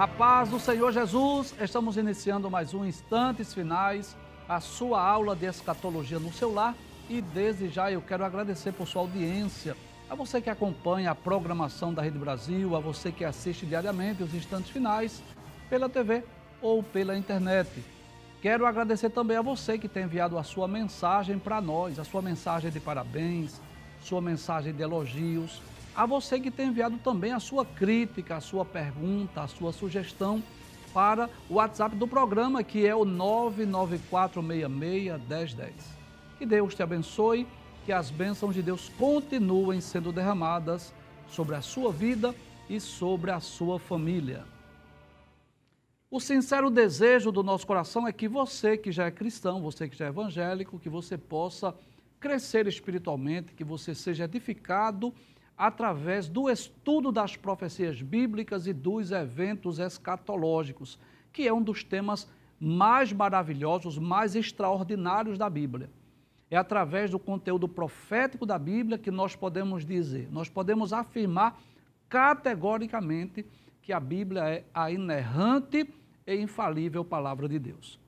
A paz do Senhor Jesus, estamos iniciando mais um Instantes Finais, a sua aula de escatologia no seu lar e desde já eu quero agradecer por sua audiência, a você que acompanha a programação da Rede Brasil, a você que assiste diariamente os Instantes Finais pela TV ou pela internet. Quero agradecer também a você que tem enviado a sua mensagem para nós, a sua mensagem de parabéns, sua mensagem de elogios, a você que tem enviado também a sua crítica, a sua pergunta, a sua sugestão para o WhatsApp do programa, que é o 994661010. Que Deus te abençoe, que as bênçãos de Deus continuem sendo derramadas sobre a sua vida e sobre a sua família. O sincero desejo do nosso coração é que você que já é cristão, você que já é evangélico, que você possa crescer espiritualmente, que você seja edificado através do estudo das profecias bíblicas e dos eventos escatológicos, que é um dos temas mais maravilhosos, mais extraordinários da Bíblia. É através do conteúdo profético da Bíblia que nós podemos dizer, nós podemos afirmar categoricamente que a Bíblia é a inerrante e infalível palavra de Deus.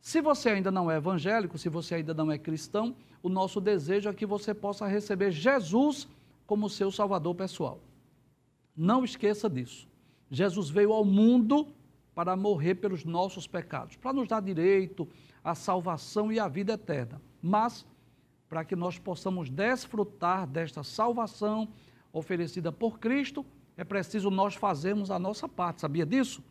Se você ainda não é evangélico, se você ainda não é cristão, o nosso desejo é que você possa receber Jesus como seu salvador pessoal. Não esqueça disso. Jesus veio ao mundo para morrer pelos nossos pecados, para nos dar direito à salvação e à vida eterna. Mas, para que nós possamos desfrutar desta salvação oferecida por Cristo, é preciso nós fazermos a nossa parte. Sabia disso?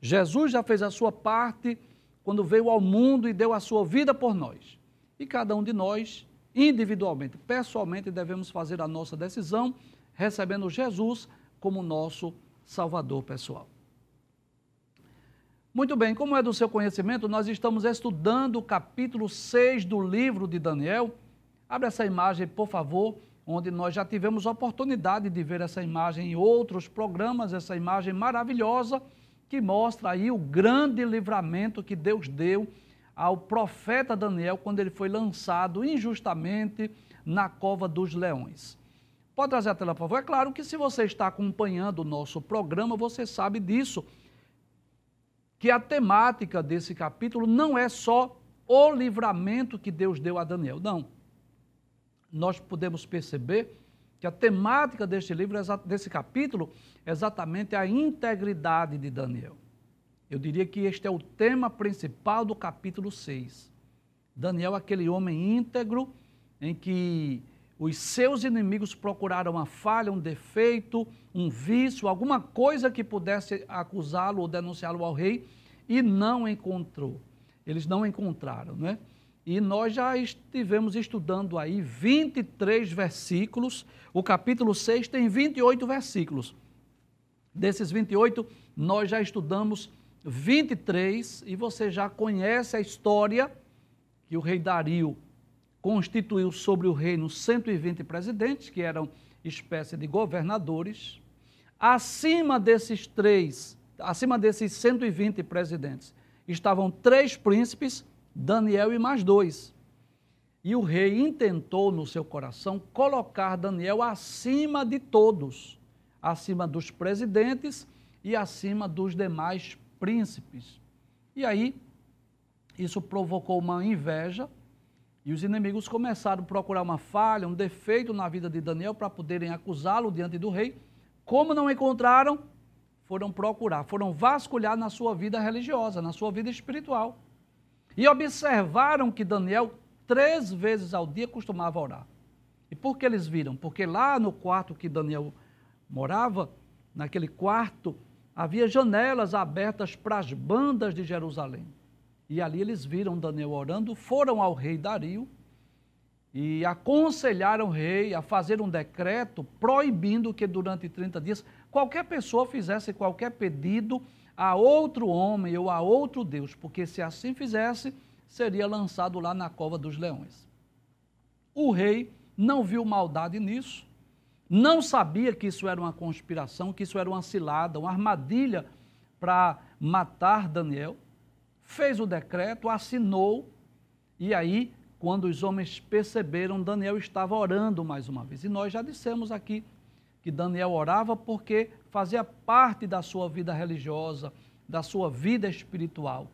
Jesus já fez a sua parte quando veio ao mundo e deu a sua vida por nós. E cada um de nós individualmente, pessoalmente, devemos fazer a nossa decisão, recebendo Jesus como nosso Salvador pessoal. Muito bem, como é do seu conhecimento, nós estamos estudando o capítulo 6 do livro de Daniel. Abre essa imagem, por favor, onde nós já tivemos oportunidade de ver essa imagem em outros programas, essa imagem maravilhosa que mostra aí o grande livramento que Deus deu ao profeta Daniel quando ele foi lançado injustamente na cova dos leões. Pode trazer a tela, por favor? É claro que se você está acompanhando o nosso programa, você sabe disso, que a temática desse capítulo não é só o livramento que Deus deu a Daniel, não. Nós podemos perceber que a temática deste livro, desse capítulo, é exatamente a integridade de Daniel. Eu diria que este é o tema principal do capítulo 6. Daniel, aquele homem íntegro, em que os seus inimigos procuraram uma falha, um defeito, um vício, alguma coisa que pudesse acusá-lo ou denunciá-lo ao rei, e não encontrou. Eles não encontraram, né? E nós já estivemos estudando aí 23 versículos. O capítulo 6 tem 28 versículos. Desses 28, nós já estudamos 23, e você já conhece a história que o rei Dario constituiu sobre o reino 120 presidentes, que eram espécie de governadores. Acima desses três, acima desses 120 presidentes, estavam três príncipes, Daniel e mais dois. E o rei intentou no seu coração colocar Daniel acima de todos, acima dos presidentes e acima dos demais príncipes. E aí, isso provocou uma inveja e os inimigos começaram a procurar uma falha, um defeito na vida de Daniel para poderem acusá-lo diante do rei. Como não encontraram, foram procurar, foram vasculhar na sua vida religiosa, na sua vida espiritual. E observaram que Daniel três vezes ao dia costumava orar. E por que eles viram? Porque lá no quarto que Daniel morava, naquele quarto havia janelas abertas para as bandas de Jerusalém. E ali eles viram Daniel orando, foram ao rei Dario e aconselharam o rei a fazer um decreto proibindo que durante 30 dias qualquer pessoa fizesse qualquer pedido a outro homem ou a outro Deus, porque se assim fizesse, seria lançado lá na cova dos leões. O rei não viu maldade nisso, não sabia que isso era uma conspiração, que isso era uma cilada, uma armadilha para matar Daniel, fez o decreto, assinou, e aí, quando os homens perceberam, Daniel estava orando mais uma vez. E nós já dissemos aqui que Daniel orava porque fazia parte da sua vida religiosa, da sua vida espiritual.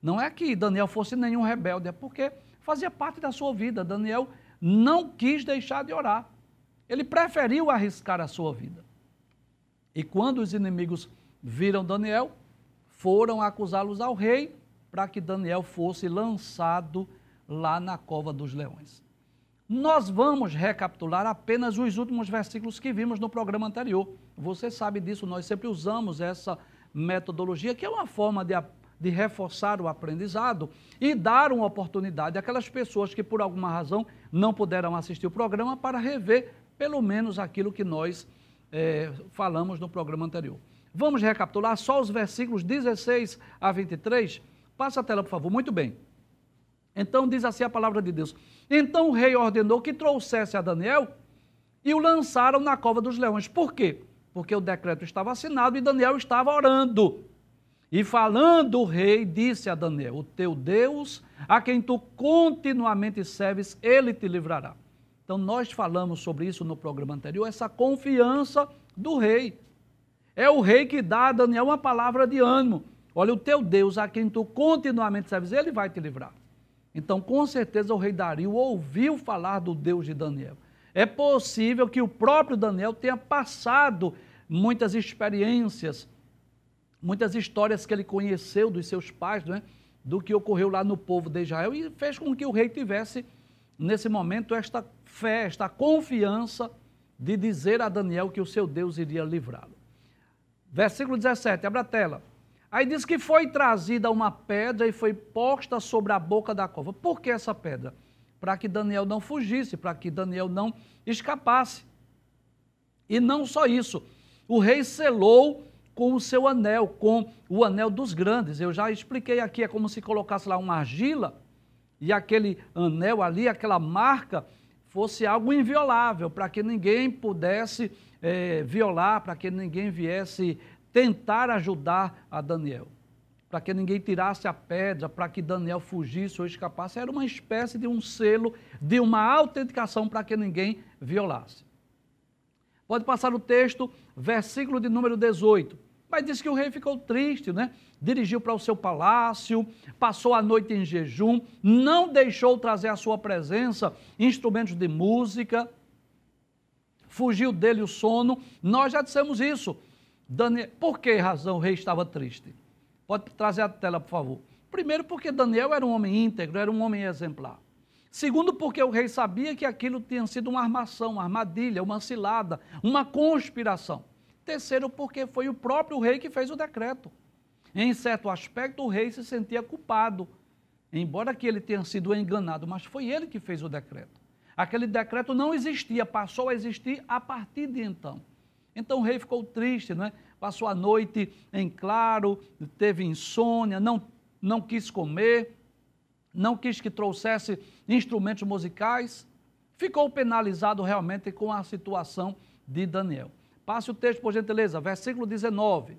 Não é que Daniel fosse nenhum rebelde, é porque fazia parte da sua vida. Daniel não quis deixar de orar. Ele preferiu arriscar a sua vida. E quando os inimigos viram Daniel, foram acusá-los ao rei para que Daniel fosse lançado lá na cova dos leões. Nós vamos recapitular apenas os últimos versículos que vimos no programa anterior. Você sabe disso, nós sempre usamos essa metodologia, que é uma forma de, de reforçar o aprendizado e dar uma oportunidade àquelas pessoas que, por alguma razão, não puderam assistir o programa para rever pelo menos aquilo que nós é, falamos no programa anterior. Vamos recapitular só os versículos 16 a 23. Passa a tela, por favor. Muito bem. Então diz assim a palavra de Deus. Então o rei ordenou que trouxesse a Daniel e o lançaram na cova dos leões. Por quê? Porque o decreto estava assinado e Daniel estava orando. E falando o rei, disse a Daniel: O teu Deus, a quem tu continuamente serves, ele te livrará. Então, nós falamos sobre isso no programa anterior, essa confiança do rei. É o rei que dá a Daniel uma palavra de ânimo. Olha, o teu Deus, a quem tu continuamente serves, ele vai te livrar. Então, com certeza, o rei Dario ouviu falar do Deus de Daniel. É possível que o próprio Daniel tenha passado muitas experiências, muitas histórias que ele conheceu dos seus pais, é? do que ocorreu lá no povo de Israel, e fez com que o rei tivesse, nesse momento, esta fé, esta confiança de dizer a Daniel que o seu Deus iria livrá-lo. Versículo 17, abre a tela. Aí diz que foi trazida uma pedra e foi posta sobre a boca da cova. Por que essa pedra? Para que Daniel não fugisse, para que Daniel não escapasse. E não só isso, o rei selou com o seu anel, com o anel dos grandes. Eu já expliquei aqui, é como se colocasse lá uma argila e aquele anel ali, aquela marca, fosse algo inviolável, para que ninguém pudesse é, violar, para que ninguém viesse tentar ajudar a Daniel. Para que ninguém tirasse a pedra, para que Daniel fugisse ou escapasse. Era uma espécie de um selo, de uma autenticação para que ninguém violasse. Pode passar o texto, versículo de número 18. Mas diz que o rei ficou triste, né? Dirigiu para o seu palácio, passou a noite em jejum, não deixou trazer à sua presença instrumentos de música, fugiu dele o sono. Nós já dissemos isso. Daniel, por que razão o rei estava triste? Pode trazer a tela, por favor. Primeiro, porque Daniel era um homem íntegro, era um homem exemplar. Segundo, porque o rei sabia que aquilo tinha sido uma armação, uma armadilha, uma cilada, uma conspiração. Terceiro, porque foi o próprio rei que fez o decreto. Em certo aspecto, o rei se sentia culpado, embora que ele tenha sido enganado, mas foi ele que fez o decreto. Aquele decreto não existia, passou a existir a partir de então. Então o rei ficou triste, não é? Passou a noite em claro, teve insônia, não, não quis comer, não quis que trouxesse instrumentos musicais, ficou penalizado realmente com a situação de Daniel. Passe o texto, por gentileza, versículo 19.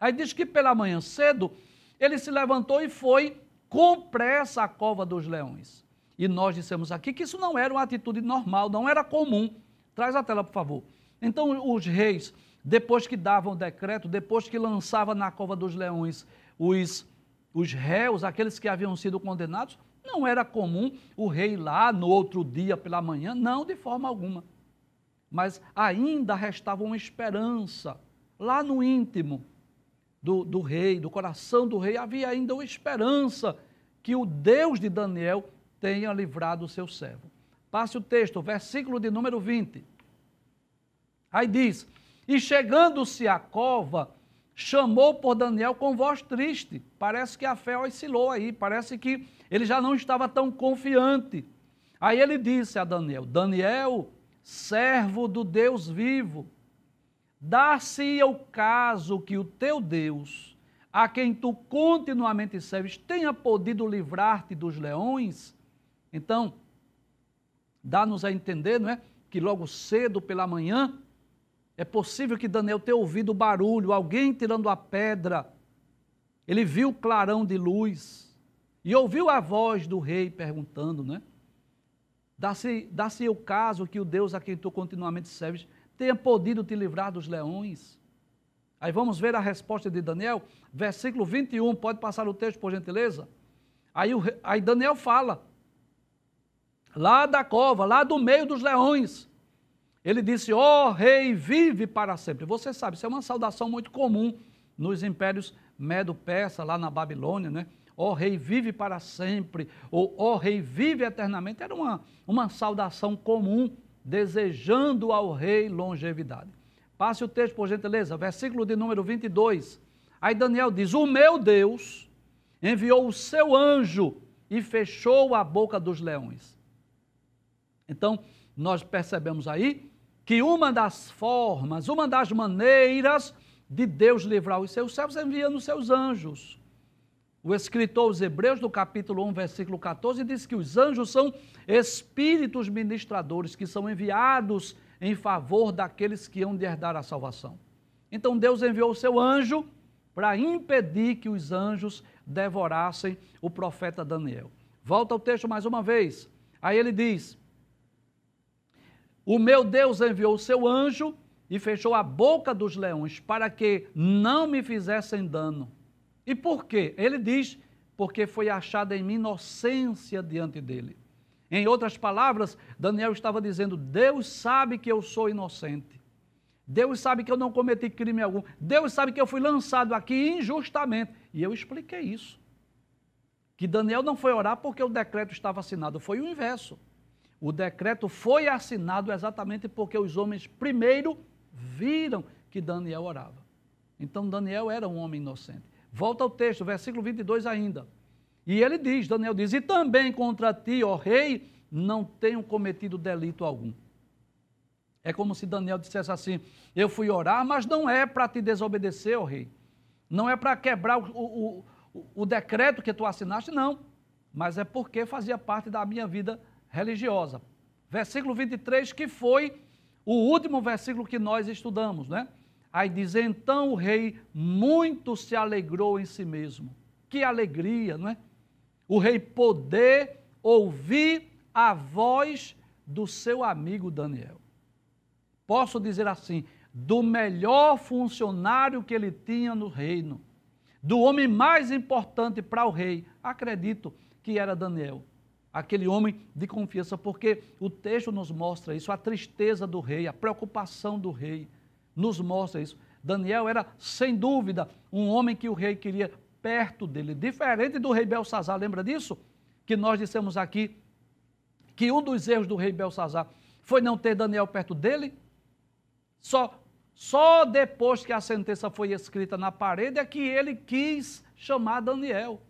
Aí diz que pela manhã cedo ele se levantou e foi com pressa à cova dos leões. E nós dissemos aqui que isso não era uma atitude normal, não era comum. Traz a tela, por favor. Então, os reis, depois que davam o decreto, depois que lançava na cova dos leões os, os réus, aqueles que haviam sido condenados, não era comum o rei lá no outro dia pela manhã, não, de forma alguma mas ainda restava uma esperança. Lá no íntimo do, do rei, do coração do rei, havia ainda uma esperança que o Deus de Daniel tenha livrado o seu servo. Passe o texto, versículo de número 20. Aí diz: E chegando-se à cova, chamou por Daniel com voz triste. Parece que a fé oscilou aí, parece que ele já não estava tão confiante. Aí ele disse a Daniel: Daniel, servo do Deus vivo. Dar-se o caso que o teu Deus, a quem tu continuamente serves, tenha podido livrar-te dos leões? Então, dá-nos a entender, não é? Que logo cedo pela manhã, é possível que Daniel tenha ouvido o barulho, alguém tirando a pedra. Ele viu o clarão de luz e ouviu a voz do rei perguntando, né? Dá-se dá o caso que o Deus a quem tu continuamente serves tenha podido te livrar dos leões. Aí vamos ver a resposta de Daniel, versículo 21, pode passar o texto por gentileza? Aí, o, aí Daniel fala, lá da cova, lá do meio dos leões, ele disse: Ó oh, rei, vive para sempre. Você sabe, isso é uma saudação muito comum nos impérios Medo-Persa, lá na Babilônia, né? Ó rei, vive para sempre. Ou ó rei, vive eternamente. Era uma, uma saudação comum, desejando ao rei longevidade. Passe o texto, por gentileza, versículo de número 22. Aí Daniel diz: O meu Deus enviou o seu anjo e fechou a boca dos leões. Então, nós percebemos aí que uma das formas, uma das maneiras de Deus livrar os seus servos é enviando os seus anjos. O escritor aos Hebreus, do capítulo 1, versículo 14, diz que os anjos são espíritos ministradores que são enviados em favor daqueles que hão de herdar a salvação. Então Deus enviou o seu anjo para impedir que os anjos devorassem o profeta Daniel. Volta ao texto mais uma vez. Aí ele diz: o meu Deus enviou o seu anjo e fechou a boca dos leões para que não me fizessem dano. E por quê? Ele diz: porque foi achada em mim inocência diante dele. Em outras palavras, Daniel estava dizendo: Deus sabe que eu sou inocente. Deus sabe que eu não cometi crime algum. Deus sabe que eu fui lançado aqui injustamente. E eu expliquei isso. Que Daniel não foi orar porque o decreto estava assinado, foi o inverso. O decreto foi assinado exatamente porque os homens primeiro viram que Daniel orava. Então Daniel era um homem inocente. Volta ao texto, versículo 22 ainda. E ele diz, Daniel diz, e também contra ti, ó rei, não tenho cometido delito algum. É como se Daniel dissesse assim: Eu fui orar, mas não é para te desobedecer, ó rei. Não é para quebrar o, o, o, decreto que tu assinaste, não. Mas é porque fazia parte da minha vida religiosa. Versículo 23, que foi o último versículo que nós estudamos, né? Aí diz: Então o rei muito se alegrou em si mesmo. Que alegria, não é? O rei poder ouvir a voz do seu amigo Daniel. Posso dizer assim, do melhor funcionário que ele tinha no reino, do homem mais importante para o rei, acredito que era Daniel aquele homem de confiança, porque o texto nos mostra isso, a tristeza do rei, a preocupação do rei, nos mostra isso. Daniel era, sem dúvida, um homem que o rei queria perto dele, diferente do rei Belsazar, lembra disso? Que nós dissemos aqui que um dos erros do rei Belsazar foi não ter Daniel perto dele. Só, só depois que a sentença foi escrita na parede é que ele quis chamar Daniel.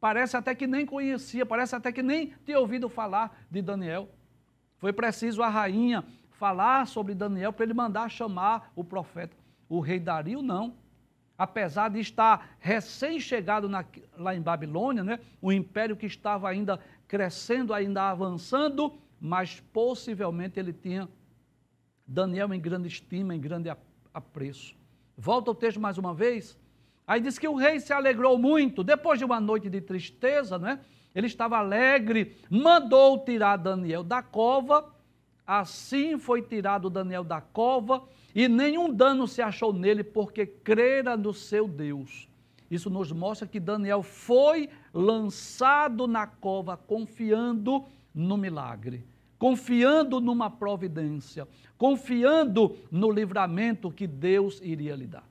Parece até que nem conhecia, parece até que nem tinha ouvido falar de Daniel. Foi preciso a rainha falar sobre Daniel para ele mandar chamar o profeta. O rei Dario não. Apesar de estar recém-chegado lá em Babilônia, né, o império que estava ainda crescendo, ainda avançando, mas possivelmente ele tinha Daniel em grande estima, em grande apreço. Volta o texto mais uma vez. Aí diz que o rei se alegrou muito, depois de uma noite de tristeza, né? Ele estava alegre, mandou tirar Daniel da cova. Assim foi tirado Daniel da cova, e nenhum dano se achou nele, porque crera no seu Deus. Isso nos mostra que Daniel foi lançado na cova confiando no milagre, confiando numa providência, confiando no livramento que Deus iria lhe dar.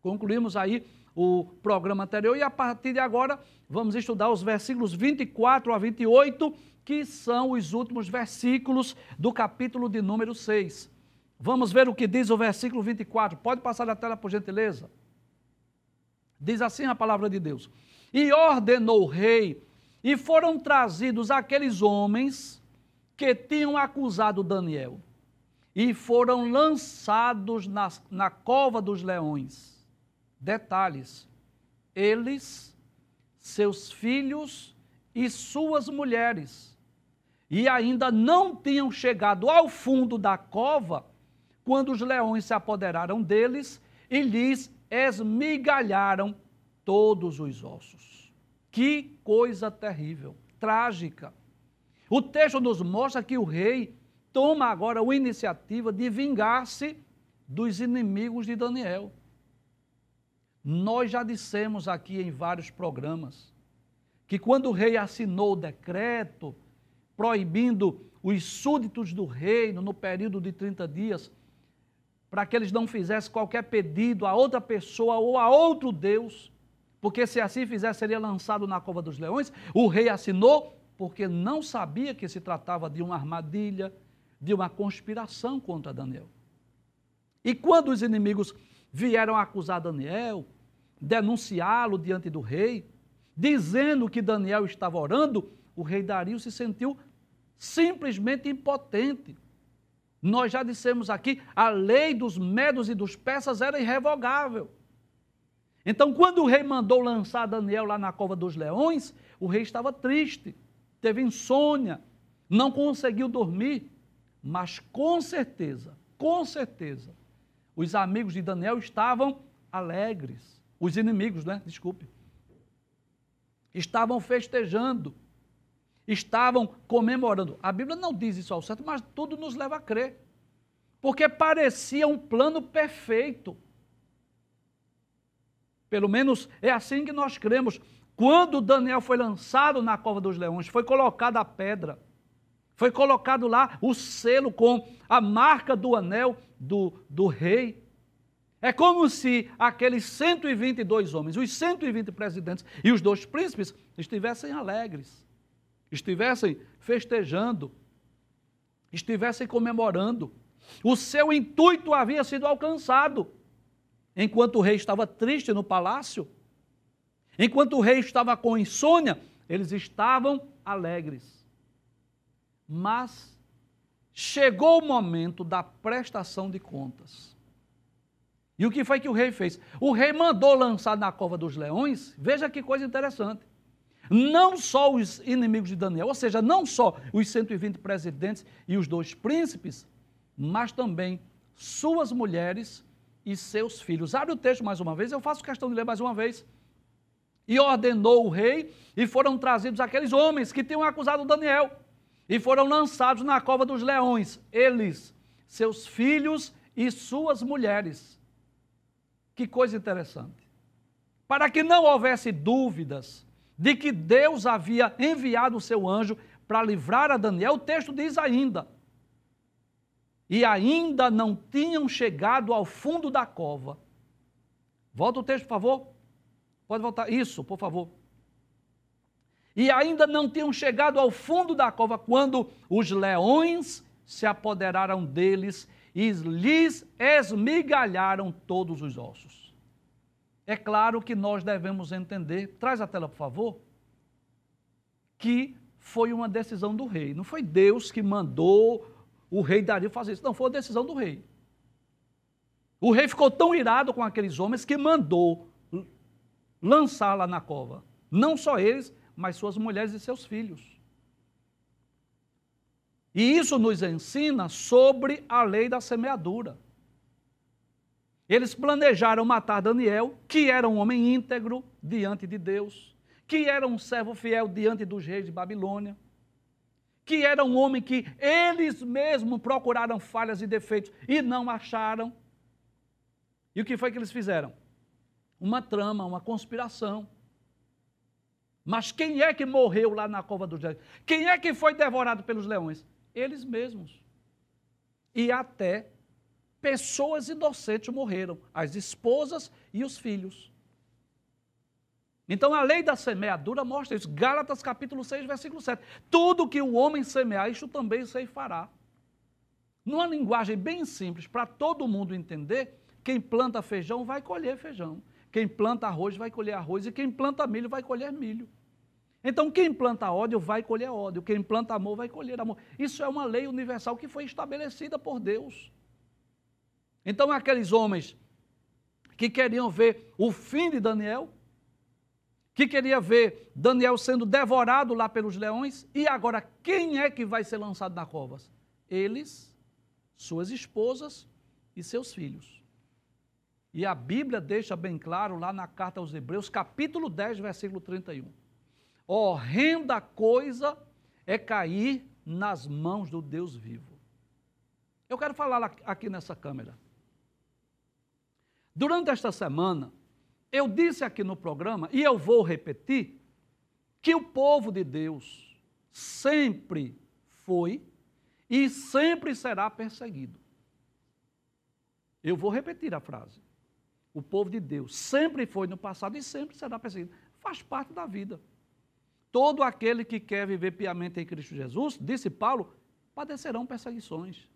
Concluímos aí o programa anterior e a partir de agora vamos estudar os versículos 24 a 28, que são os últimos versículos do capítulo de número 6. Vamos ver o que diz o versículo 24. Pode passar a tela, por gentileza. Diz assim a palavra de Deus: E ordenou o rei, e foram trazidos aqueles homens que tinham acusado Daniel. e foram lançados na, na cova dos leões. Detalhes: eles, seus filhos e suas mulheres. E ainda não tinham chegado ao fundo da cova quando os leões se apoderaram deles e lhes esmigalharam todos os ossos. Que coisa terrível, trágica. O texto nos mostra que o rei toma agora a iniciativa de vingar-se dos inimigos de Daniel. Nós já dissemos aqui em vários programas que quando o rei assinou o decreto proibindo os súditos do reino no período de 30 dias, para que eles não fizessem qualquer pedido a outra pessoa ou a outro Deus, porque se assim fizesse seria lançado na cova dos leões. O rei assinou porque não sabia que se tratava de uma armadilha, de uma conspiração contra Daniel. E quando os inimigos vieram acusar Daniel, denunciá-lo diante do rei, dizendo que Daniel estava orando, o rei Dario se sentiu simplesmente impotente. Nós já dissemos aqui, a lei dos medos e dos persas era irrevogável. Então, quando o rei mandou lançar Daniel lá na cova dos leões, o rei estava triste, teve insônia, não conseguiu dormir, mas com certeza, com certeza, os amigos de Daniel estavam alegres. Os inimigos, né? Desculpe. Estavam festejando estavam comemorando. A Bíblia não diz isso ao certo, mas tudo nos leva a crer. Porque parecia um plano perfeito. Pelo menos é assim que nós cremos. Quando Daniel foi lançado na cova dos leões, foi colocada a pedra, foi colocado lá o selo com a marca do anel do, do rei. É como se aqueles 122 homens, os 120 presidentes e os dois príncipes estivessem alegres estivessem festejando, estivessem comemorando. O seu intuito havia sido alcançado. Enquanto o rei estava triste no palácio, enquanto o rei estava com insônia, eles estavam alegres. Mas chegou o momento da prestação de contas. E o que foi que o rei fez? O rei mandou lançar na cova dos leões, veja que coisa interessante não só os inimigos de Daniel, ou seja, não só os 120 presidentes e os dois príncipes, mas também suas mulheres e seus filhos. Abre o texto mais uma vez, eu faço questão de ler mais uma vez. E ordenou o rei, e foram trazidos aqueles homens que tinham acusado Daniel, e foram lançados na cova dos leões, eles, seus filhos e suas mulheres. Que coisa interessante. Para que não houvesse dúvidas de que Deus havia enviado o seu anjo para livrar a Daniel, o texto diz ainda. E ainda não tinham chegado ao fundo da cova. Volta o texto, por favor. Pode voltar. Isso, por favor. E ainda não tinham chegado ao fundo da cova quando os leões se apoderaram deles e lhes esmigalharam todos os ossos. É claro que nós devemos entender, traz a tela por favor, que foi uma decisão do rei. Não foi Deus que mandou o rei Dario fazer isso, não, foi uma decisão do rei. O rei ficou tão irado com aqueles homens que mandou lançá-la na cova. Não só eles, mas suas mulheres e seus filhos. E isso nos ensina sobre a lei da semeadura. Eles planejaram matar Daniel, que era um homem íntegro diante de Deus, que era um servo fiel diante dos reis de Babilônia, que era um homem que eles mesmos procuraram falhas e defeitos e não acharam. E o que foi que eles fizeram? Uma trama, uma conspiração. Mas quem é que morreu lá na cova dos leões? Quem é que foi devorado pelos leões? Eles mesmos. E até pessoas inocentes morreram, as esposas e os filhos. Então a lei da semeadura mostra isso. Gálatas capítulo 6, versículo 7. Tudo que o homem semear, isto também se fará. Numa linguagem bem simples, para todo mundo entender, quem planta feijão vai colher feijão. Quem planta arroz vai colher arroz. E quem planta milho vai colher milho. Então, quem planta ódio vai colher ódio, quem planta amor vai colher amor. Isso é uma lei universal que foi estabelecida por Deus. Então, aqueles homens que queriam ver o fim de Daniel, que queria ver Daniel sendo devorado lá pelos leões, e agora quem é que vai ser lançado na covas? Eles, suas esposas e seus filhos. E a Bíblia deixa bem claro lá na carta aos Hebreus, capítulo 10, versículo 31 horrenda coisa é cair nas mãos do Deus vivo. Eu quero falar aqui nessa câmera. Durante esta semana, eu disse aqui no programa, e eu vou repetir, que o povo de Deus sempre foi e sempre será perseguido. Eu vou repetir a frase. O povo de Deus sempre foi no passado e sempre será perseguido. Faz parte da vida. Todo aquele que quer viver piamente em Cristo Jesus, disse Paulo, padecerão perseguições.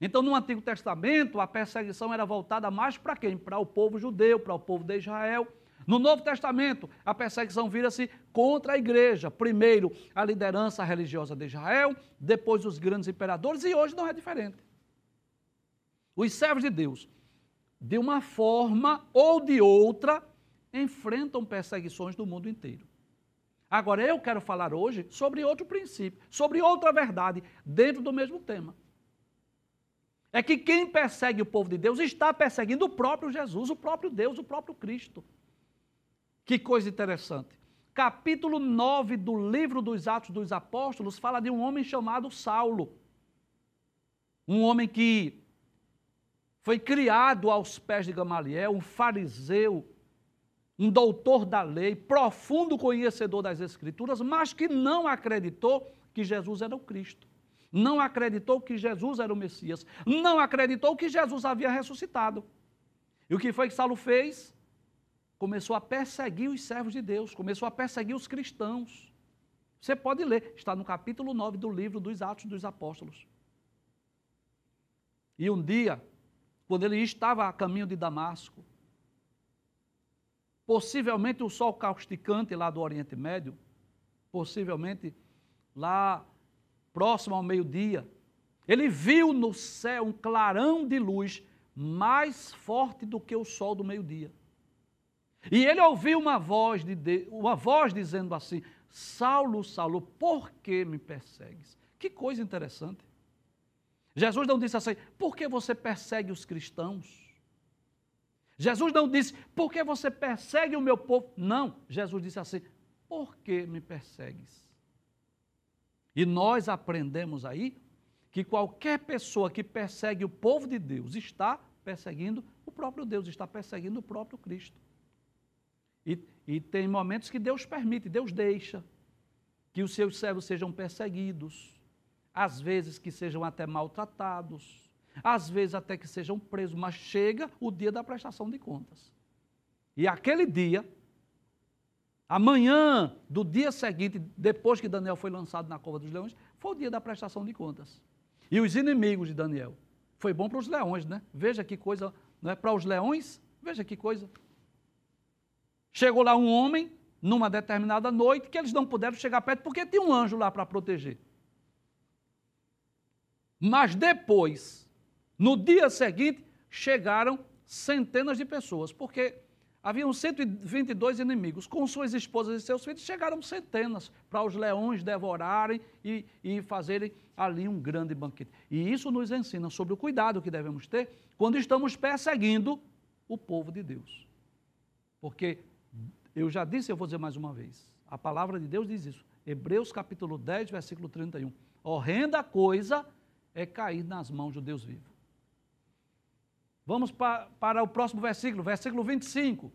Então, no Antigo Testamento, a perseguição era voltada mais para quem? Para o povo judeu, para o povo de Israel. No Novo Testamento, a perseguição vira-se contra a igreja. Primeiro, a liderança religiosa de Israel, depois os grandes imperadores, e hoje não é diferente. Os servos de Deus, de uma forma ou de outra, enfrentam perseguições do mundo inteiro. Agora, eu quero falar hoje sobre outro princípio, sobre outra verdade, dentro do mesmo tema. É que quem persegue o povo de Deus está perseguindo o próprio Jesus, o próprio Deus, o próprio Cristo. Que coisa interessante. Capítulo 9 do livro dos Atos dos Apóstolos fala de um homem chamado Saulo. Um homem que foi criado aos pés de Gamaliel, um fariseu, um doutor da lei, profundo conhecedor das Escrituras, mas que não acreditou que Jesus era o Cristo. Não acreditou que Jesus era o Messias. Não acreditou que Jesus havia ressuscitado. E o que foi que Saulo fez? Começou a perseguir os servos de Deus, começou a perseguir os cristãos. Você pode ler, está no capítulo 9 do livro dos Atos dos Apóstolos. E um dia, quando ele estava a caminho de Damasco, possivelmente o sol causticante lá do Oriente Médio, possivelmente lá próximo ao meio-dia, ele viu no céu um clarão de luz mais forte do que o sol do meio-dia. E ele ouviu uma voz, de, uma voz dizendo assim: Saulo, Saulo, por que me persegues? Que coisa interessante. Jesus não disse assim: por que você persegue os cristãos? Jesus não disse, por que você persegue o meu povo? Não, Jesus disse assim, por que me persegues? E nós aprendemos aí que qualquer pessoa que persegue o povo de Deus está perseguindo o próprio Deus, está perseguindo o próprio Cristo. E, e tem momentos que Deus permite, Deus deixa que os seus servos sejam perseguidos, às vezes que sejam até maltratados, às vezes até que sejam presos, mas chega o dia da prestação de contas. E aquele dia, amanhã do dia seguinte, depois que Daniel foi lançado na cova dos leões, foi o dia da prestação de contas. E os inimigos de Daniel. Foi bom para os leões, né? Veja que coisa, não é? Para os leões, veja que coisa. Chegou lá um homem, numa determinada noite, que eles não puderam chegar perto porque tinha um anjo lá para proteger. Mas depois no dia seguinte, chegaram centenas de pessoas, porque haviam 122 inimigos. Com suas esposas e seus filhos, chegaram centenas para os leões devorarem e, e fazerem ali um grande banquete. E isso nos ensina sobre o cuidado que devemos ter quando estamos perseguindo o povo de Deus. Porque eu já disse, eu vou dizer mais uma vez, a palavra de Deus diz isso. Hebreus capítulo 10, versículo 31. Horrenda coisa é cair nas mãos do Deus vivo. Vamos para, para o próximo versículo, versículo 25.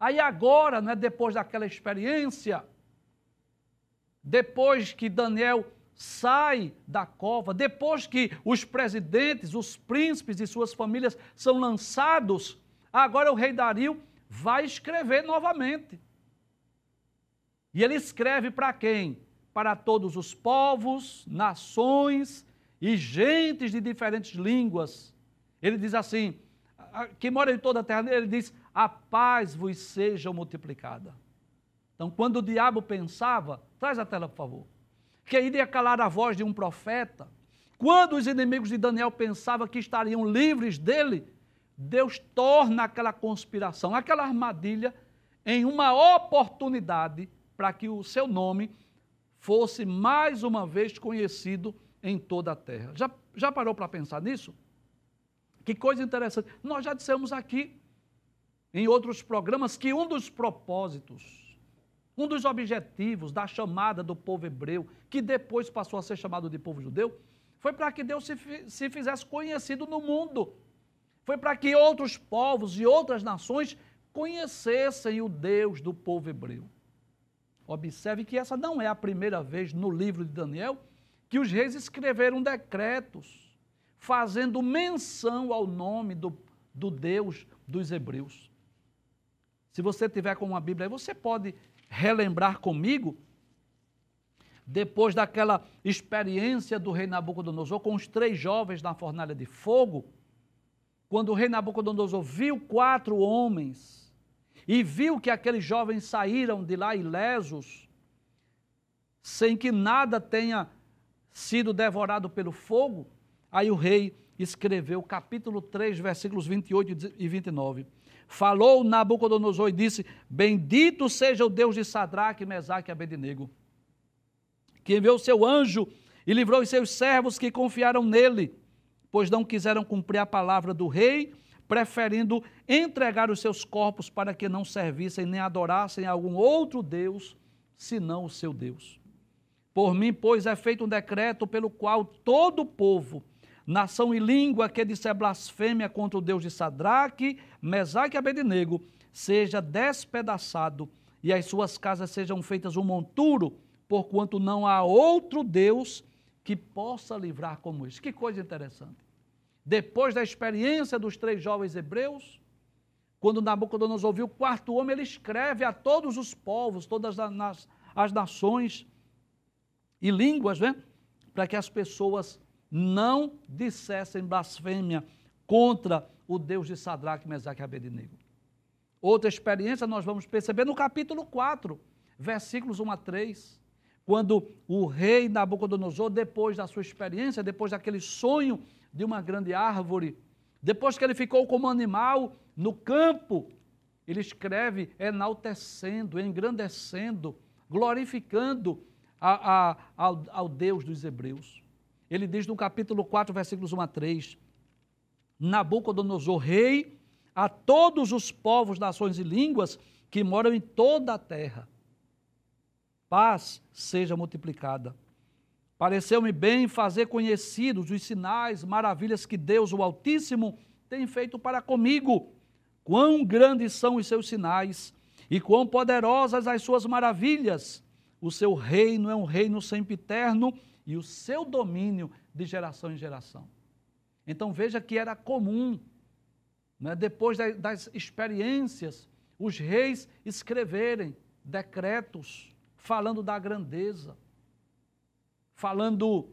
Aí agora, né, depois daquela experiência, depois que Daniel sai da cova, depois que os presidentes, os príncipes e suas famílias são lançados, agora o rei Dario vai escrever novamente. E ele escreve para quem? Para todos os povos, nações e gentes de diferentes línguas ele diz assim: quem mora em toda a terra, ele diz: a paz vos seja multiplicada. Então, quando o diabo pensava, traz a tela, por favor, que iria calar a voz de um profeta, quando os inimigos de Daniel pensavam que estariam livres dele, Deus torna aquela conspiração, aquela armadilha, em uma oportunidade para que o seu nome fosse mais uma vez conhecido em toda a terra. Já, já parou para pensar nisso? Que coisa interessante. Nós já dissemos aqui, em outros programas, que um dos propósitos, um dos objetivos da chamada do povo hebreu, que depois passou a ser chamado de povo judeu, foi para que Deus se, se fizesse conhecido no mundo. Foi para que outros povos e outras nações conhecessem o Deus do povo hebreu. Observe que essa não é a primeira vez no livro de Daniel que os reis escreveram decretos fazendo menção ao nome do, do Deus dos hebreus. Se você tiver com uma Bíblia, você pode relembrar comigo, depois daquela experiência do rei Nabucodonosor com os três jovens na fornalha de fogo, quando o rei Nabucodonosor viu quatro homens e viu que aqueles jovens saíram de lá ilesos, sem que nada tenha sido devorado pelo fogo, aí o rei escreveu capítulo 3, versículos 28 e 29. Falou Nabucodonosor e disse: Bendito seja o Deus de Sadraque, Mesaque e Abednego, que enviou seu anjo e livrou os seus servos que confiaram nele pois não quiseram cumprir a palavra do rei, preferindo entregar os seus corpos para que não servissem nem adorassem algum outro Deus, senão o seu Deus. Por mim, pois, é feito um decreto pelo qual todo o povo, nação e língua que disser blasfêmia contra o Deus de Sadraque, Mesaque e Abednego, seja despedaçado e as suas casas sejam feitas um monturo, porquanto não há outro Deus que possa livrar como este. Que coisa interessante depois da experiência dos três jovens hebreus, quando Nabucodonosor viu o quarto homem, ele escreve a todos os povos, todas as, as nações e línguas, né? para que as pessoas não dissessem blasfêmia contra o Deus de Sadraque, Mesaque e Abednego. Outra experiência nós vamos perceber no capítulo 4, versículos 1 a 3, quando o rei Nabucodonosor, depois da sua experiência, depois daquele sonho de uma grande árvore. Depois que ele ficou como animal no campo, ele escreve enaltecendo, engrandecendo, glorificando a, a, ao, ao Deus dos Hebreus. Ele diz no capítulo 4, versículos 1 a 3: Nabucodonosor, rei, a todos os povos, nações e línguas que moram em toda a terra. Paz seja multiplicada Pareceu-me bem fazer conhecidos os sinais, maravilhas que Deus, o Altíssimo, tem feito para comigo. Quão grandes são os seus sinais e quão poderosas as suas maravilhas. O seu reino é um reino sempiterno e o seu domínio de geração em geração. Então veja que era comum, né, depois das experiências, os reis escreverem decretos falando da grandeza falando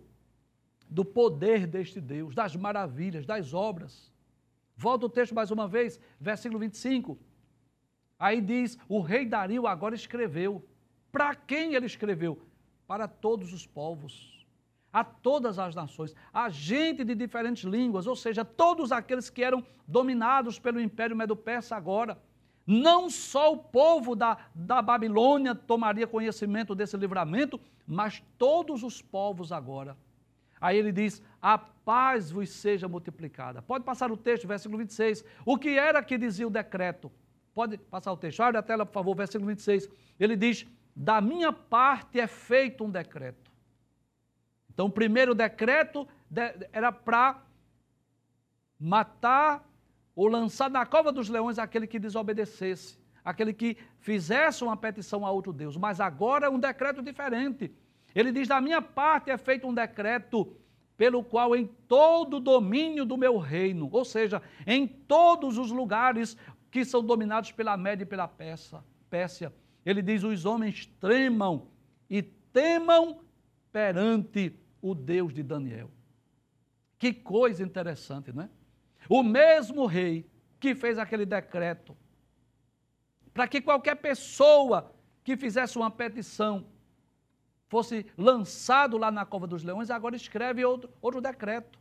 do poder deste Deus, das maravilhas, das obras. Volta o texto mais uma vez, versículo 25. Aí diz: O rei Dario agora escreveu. Para quem ele escreveu? Para todos os povos, a todas as nações, a gente de diferentes línguas, ou seja, todos aqueles que eram dominados pelo Império Medo-Persa agora. Não só o povo da, da Babilônia tomaria conhecimento desse livramento, mas todos os povos agora. Aí ele diz: A paz vos seja multiplicada. Pode passar o texto, versículo 26. O que era que dizia o decreto? Pode passar o texto. Abre a tela, por favor, versículo 26. Ele diz: Da minha parte é feito um decreto. Então, o primeiro decreto era para matar ou lançar na cova dos leões aquele que desobedecesse aquele que fizesse uma petição a outro Deus. Mas agora é um decreto diferente. Ele diz: Da minha parte é feito um decreto pelo qual em todo o domínio do meu reino, ou seja, em todos os lugares que são dominados pela Média e pela Pérsia, Pérsia ele diz: os homens tremam e temam perante o Deus de Daniel. Que coisa interessante, não é? O mesmo rei que fez aquele decreto para que qualquer pessoa que fizesse uma petição fosse lançado lá na cova dos leões, agora escreve outro, outro decreto.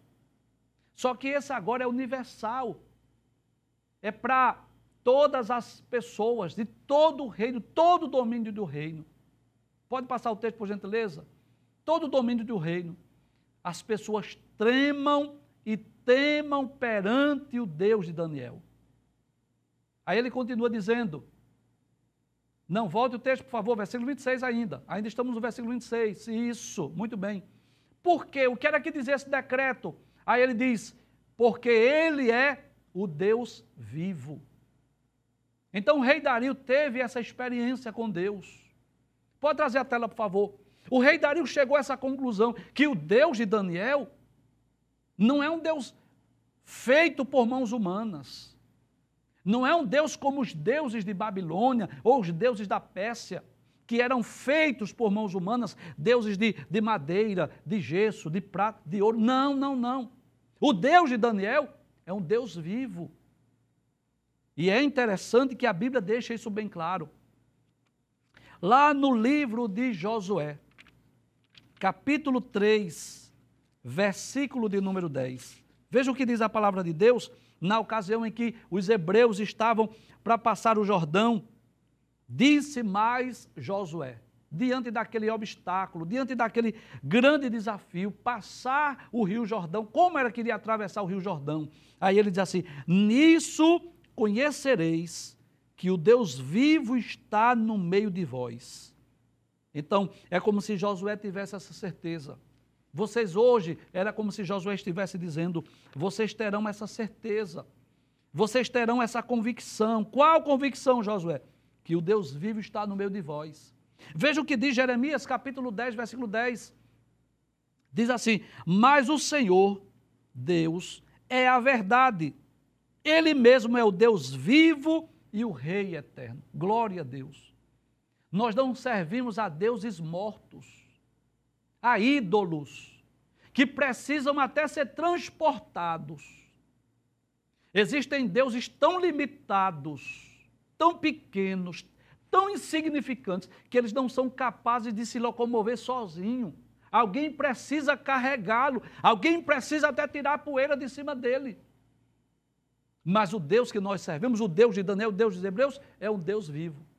Só que esse agora é universal. É para todas as pessoas, de todo o reino, todo o domínio do reino. Pode passar o texto, por gentileza? Todo o domínio do reino. As pessoas tremam e temam perante o Deus de Daniel. Aí ele continua dizendo, não, volte o texto, por favor, versículo 26 ainda. Ainda estamos no versículo 26. Isso, muito bem. Por quê? O que era que dizia esse decreto? Aí ele diz, porque ele é o Deus vivo. Então o rei Dario teve essa experiência com Deus. Pode trazer a tela, por favor. O rei Dario chegou a essa conclusão que o Deus de Daniel não é um Deus feito por mãos humanas. Não é um Deus como os deuses de Babilônia ou os deuses da Pérsia, que eram feitos por mãos humanas, deuses de, de madeira, de gesso, de prata, de ouro. Não, não, não. O Deus de Daniel é um Deus vivo. E é interessante que a Bíblia deixa isso bem claro. Lá no livro de Josué, capítulo 3, versículo de número 10. Veja o que diz a palavra de Deus na ocasião em que os hebreus estavam para passar o Jordão. Disse mais Josué: diante daquele obstáculo, diante daquele grande desafio, passar o Rio Jordão, como era que iria atravessar o Rio Jordão? Aí ele diz assim: Nisso conhecereis que o Deus vivo está no meio de vós. Então, é como se Josué tivesse essa certeza. Vocês hoje, era como se Josué estivesse dizendo: vocês terão essa certeza, vocês terão essa convicção. Qual convicção, Josué? Que o Deus vivo está no meio de vós. Veja o que diz Jeremias, capítulo 10, versículo 10. Diz assim: Mas o Senhor, Deus, é a verdade. Ele mesmo é o Deus vivo e o Rei eterno. Glória a Deus. Nós não servimos a deuses mortos, a ídolos, que precisam até ser transportados. Existem deuses tão limitados, tão pequenos, tão insignificantes que eles não são capazes de se locomover sozinho. Alguém precisa carregá-lo, alguém precisa até tirar a poeira de cima dele. Mas o Deus que nós servimos, o Deus de Daniel, o Deus dos Hebreus, é um Deus vivo.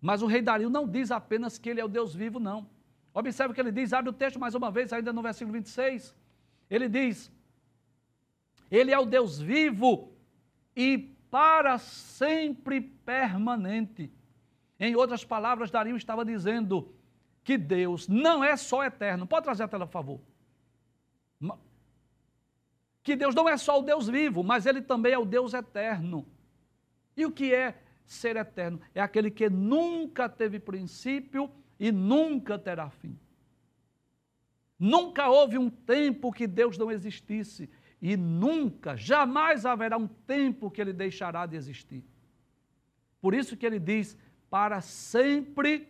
Mas o rei Dario não diz apenas que ele é o Deus vivo, não. Observe o que ele diz, abre o texto mais uma vez, ainda no versículo 26. Ele diz: Ele é o Deus vivo e para sempre permanente. Em outras palavras, Dario estava dizendo que Deus não é só eterno. Pode trazer a tela, por favor. Que Deus não é só o Deus vivo, mas Ele também é o Deus eterno. E o que é ser eterno? É aquele que nunca teve princípio e nunca terá fim. Nunca houve um tempo que Deus não existisse e nunca, jamais haverá um tempo que ele deixará de existir. Por isso que ele diz: para sempre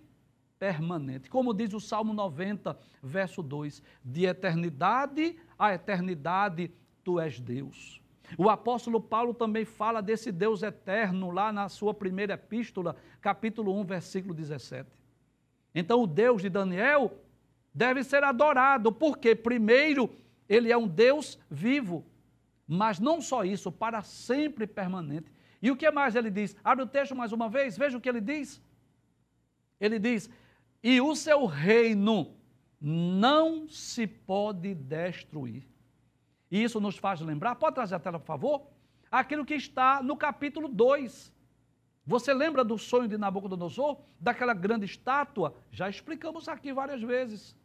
permanente. Como diz o Salmo 90, verso 2: De eternidade a eternidade tu és Deus. O apóstolo Paulo também fala desse Deus eterno lá na sua primeira epístola, capítulo 1, versículo 17. Então, o Deus de Daniel deve ser adorado, porque, primeiro, ele é um Deus vivo, mas não só isso, para sempre permanente. E o que mais ele diz? Abre o texto mais uma vez, veja o que ele diz. Ele diz: E o seu reino não se pode destruir. E isso nos faz lembrar, pode trazer a tela, por favor? Aquilo que está no capítulo 2. Você lembra do sonho de Nabucodonosor? Daquela grande estátua? Já explicamos aqui várias vezes.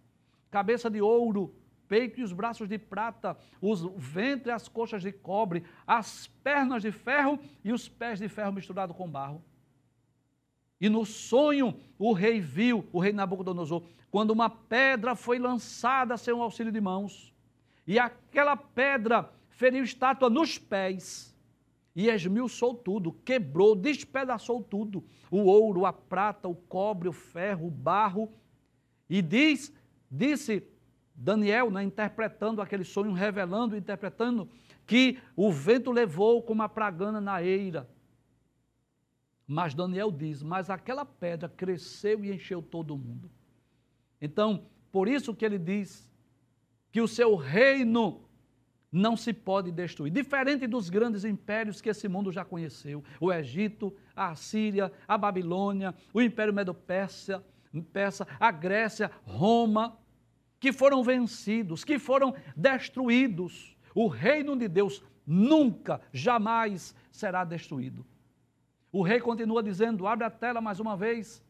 Cabeça de ouro, peito e os braços de prata, os ventre e as coxas de cobre, as pernas de ferro e os pés de ferro misturado com barro. E no sonho o rei viu, o rei Nabucodonosor, quando uma pedra foi lançada sem o auxílio de mãos, e aquela pedra feriu estátua nos pés, e esmiuçou tudo, quebrou, despedaçou tudo, o ouro, a prata, o cobre, o ferro, o barro, e diz, disse Daniel, né, interpretando aquele sonho, revelando, interpretando, que o vento levou como uma pragana na eira. Mas Daniel diz: Mas aquela pedra cresceu e encheu todo o mundo. Então, por isso que ele diz que o seu reino não se pode destruir. Diferente dos grandes impérios que esse mundo já conheceu: o Egito, a Síria, a Babilônia, o Império Medo-Persa, Persa, a Grécia, Roma, que foram vencidos, que foram destruídos. O reino de Deus nunca, jamais será destruído. O rei continua dizendo: abre a tela mais uma vez.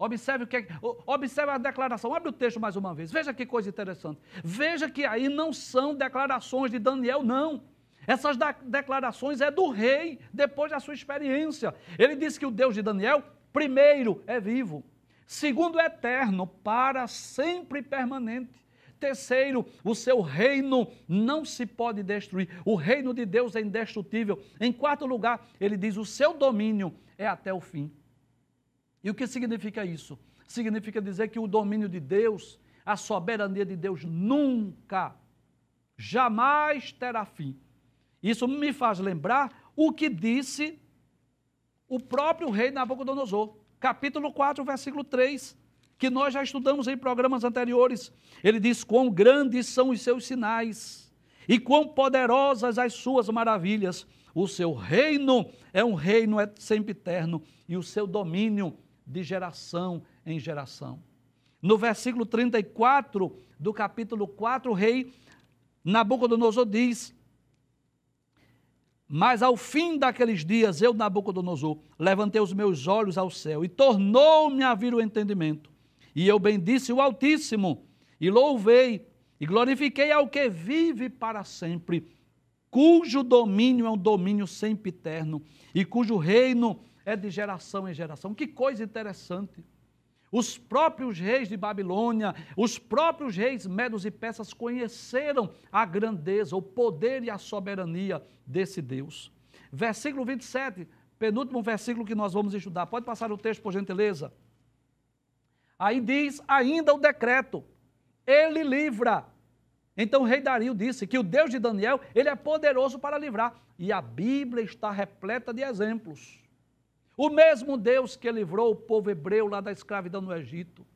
Observe o que é, observe a declaração. Abre o texto mais uma vez. Veja que coisa interessante. Veja que aí não são declarações de Daniel, não. Essas declarações é do rei, depois da sua experiência. Ele diz que o Deus de Daniel, primeiro, é vivo. Segundo, é eterno, para sempre permanente. Terceiro, o seu reino não se pode destruir. O reino de Deus é indestrutível. Em quarto lugar, ele diz: o seu domínio é até o fim. E o que significa isso? Significa dizer que o domínio de Deus, a soberania de Deus nunca, jamais terá fim. Isso me faz lembrar o que disse o próprio rei Nabucodonosor, capítulo 4, versículo 3, que nós já estudamos em programas anteriores. Ele diz: Quão grandes são os seus sinais e quão poderosas as suas maravilhas. O seu reino é um reino sempre eterno e o seu domínio de geração em geração. No versículo 34 do capítulo 4, o rei Nabucodonosor diz: Mas ao fim daqueles dias, eu, Nabucodonosor, levantei os meus olhos ao céu e tornou-me a vir o entendimento. E eu bendisse o Altíssimo, e louvei, e glorifiquei ao que vive para sempre, cujo domínio é um domínio sempre eterno, e cujo reino é de geração em geração. Que coisa interessante. Os próprios reis de Babilônia, os próprios reis medos e persas conheceram a grandeza, o poder e a soberania desse Deus. Versículo 27, penúltimo versículo que nós vamos estudar. Pode passar o texto, por gentileza. Aí diz ainda o decreto: ele livra. Então o rei Dario disse que o Deus de Daniel, ele é poderoso para livrar. E a Bíblia está repleta de exemplos. O mesmo Deus que livrou o povo hebreu lá da escravidão no Egito.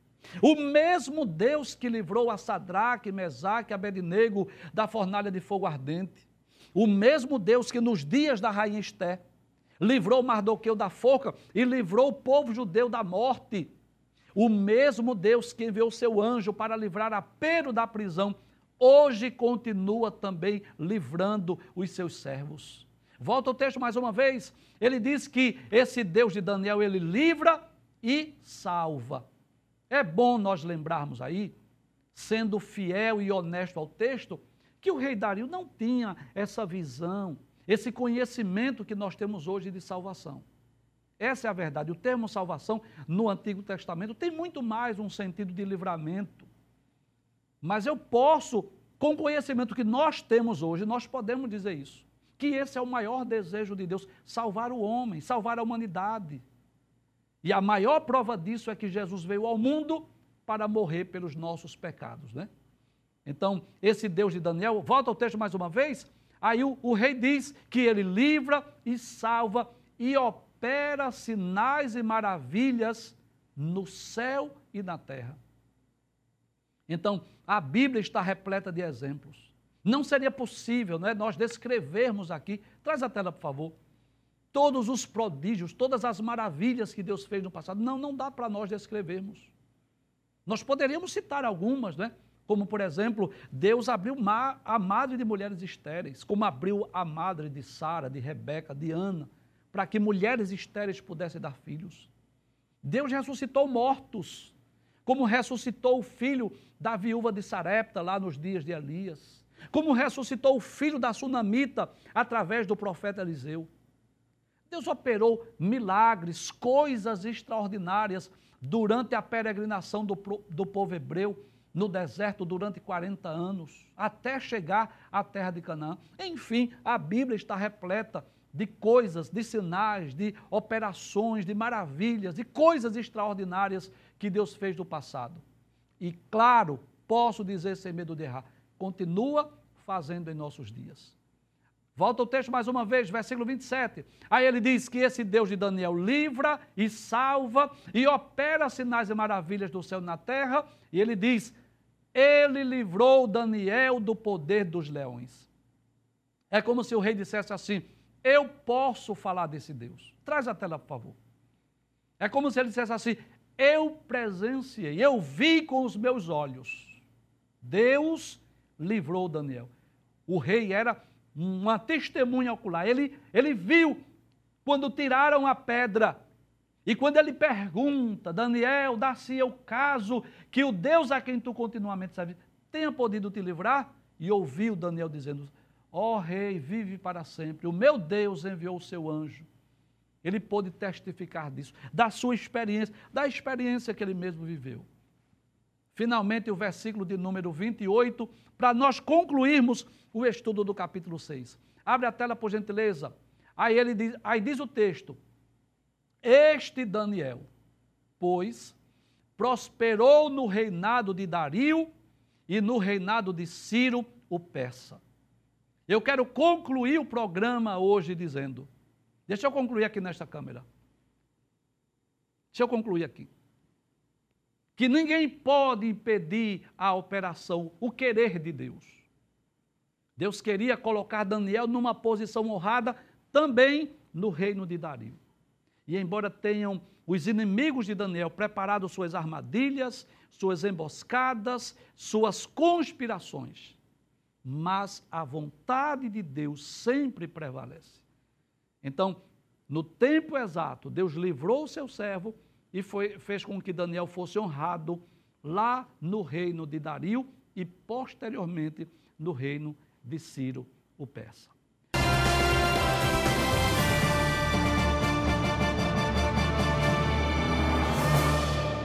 O mesmo Deus que livrou a Sadraque, Mesaque Abednego da fornalha de fogo ardente. O mesmo Deus que nos dias da rainha Esté livrou Mardoqueu da forca e livrou o povo judeu da morte. O mesmo Deus que enviou seu anjo para livrar a Pedro da prisão, hoje continua também livrando os seus servos. Volta o texto mais uma vez. Ele diz que esse Deus de Daniel, ele livra e salva. É bom nós lembrarmos aí, sendo fiel e honesto ao texto, que o rei Dario não tinha essa visão, esse conhecimento que nós temos hoje de salvação. Essa é a verdade. O termo salvação no Antigo Testamento tem muito mais um sentido de livramento. Mas eu posso, com o conhecimento que nós temos hoje, nós podemos dizer isso que esse é o maior desejo de Deus: salvar o homem, salvar a humanidade. E a maior prova disso é que Jesus veio ao mundo para morrer pelos nossos pecados, né? Então, esse Deus de Daniel, volta ao texto mais uma vez, aí o, o rei diz que ele livra e salva e opera sinais e maravilhas no céu e na terra. Então, a Bíblia está repleta de exemplos. Não seria possível né, nós descrevermos aqui, traz a tela, por favor, todos os prodígios, todas as maravilhas que Deus fez no passado. Não, não dá para nós descrevermos. Nós poderíamos citar algumas, né? Como, por exemplo, Deus abriu a madre de mulheres estéreis, como abriu a madre de Sara, de Rebeca, de Ana, para que mulheres estéreis pudessem dar filhos. Deus ressuscitou mortos, como ressuscitou o filho da viúva de Sarepta lá nos dias de Elias como ressuscitou o filho da sunamita através do profeta Eliseu. Deus operou milagres, coisas extraordinárias durante a peregrinação do, do povo hebreu no deserto durante 40 anos, até chegar à terra de Canaã. Enfim, a Bíblia está repleta de coisas, de sinais, de operações, de maravilhas, de coisas extraordinárias que Deus fez no passado. E claro, posso dizer sem medo de errar, continua fazendo em nossos dias. Volta o texto mais uma vez, versículo 27. Aí ele diz que esse Deus de Daniel livra e salva e opera sinais e maravilhas do céu na terra. E ele diz: Ele livrou Daniel do poder dos leões. É como se o rei dissesse assim: Eu posso falar desse Deus. Traz a tela, por favor. É como se ele dissesse assim: Eu presenciei, eu vi com os meus olhos. Deus livrou Daniel. O rei era uma testemunha ocular. Ele, ele viu quando tiraram a pedra. E quando ele pergunta, Daniel, dá-se o caso que o Deus a quem tu continuamente serves tenha podido te livrar? E ouviu Daniel dizendo: Ó oh, rei, vive para sempre. O meu Deus enviou o seu anjo. Ele pôde testificar disso, da sua experiência, da experiência que ele mesmo viveu. Finalmente, o versículo de número 28, para nós concluirmos o estudo do capítulo 6. Abre a tela, por gentileza. Aí, ele diz, aí diz o texto: Este Daniel, pois, prosperou no reinado de Dario e no reinado de Ciro, o persa. Eu quero concluir o programa hoje dizendo: deixa eu concluir aqui nesta câmera. Deixa eu concluir aqui. Que ninguém pode impedir a operação, o querer de Deus. Deus queria colocar Daniel numa posição honrada também no reino de Dario. E embora tenham os inimigos de Daniel preparado suas armadilhas, suas emboscadas, suas conspirações, mas a vontade de Deus sempre prevalece. Então, no tempo exato, Deus livrou o seu servo e foi, fez com que Daniel fosse honrado lá no reino de Dario e posteriormente no reino de Ciro, o persa.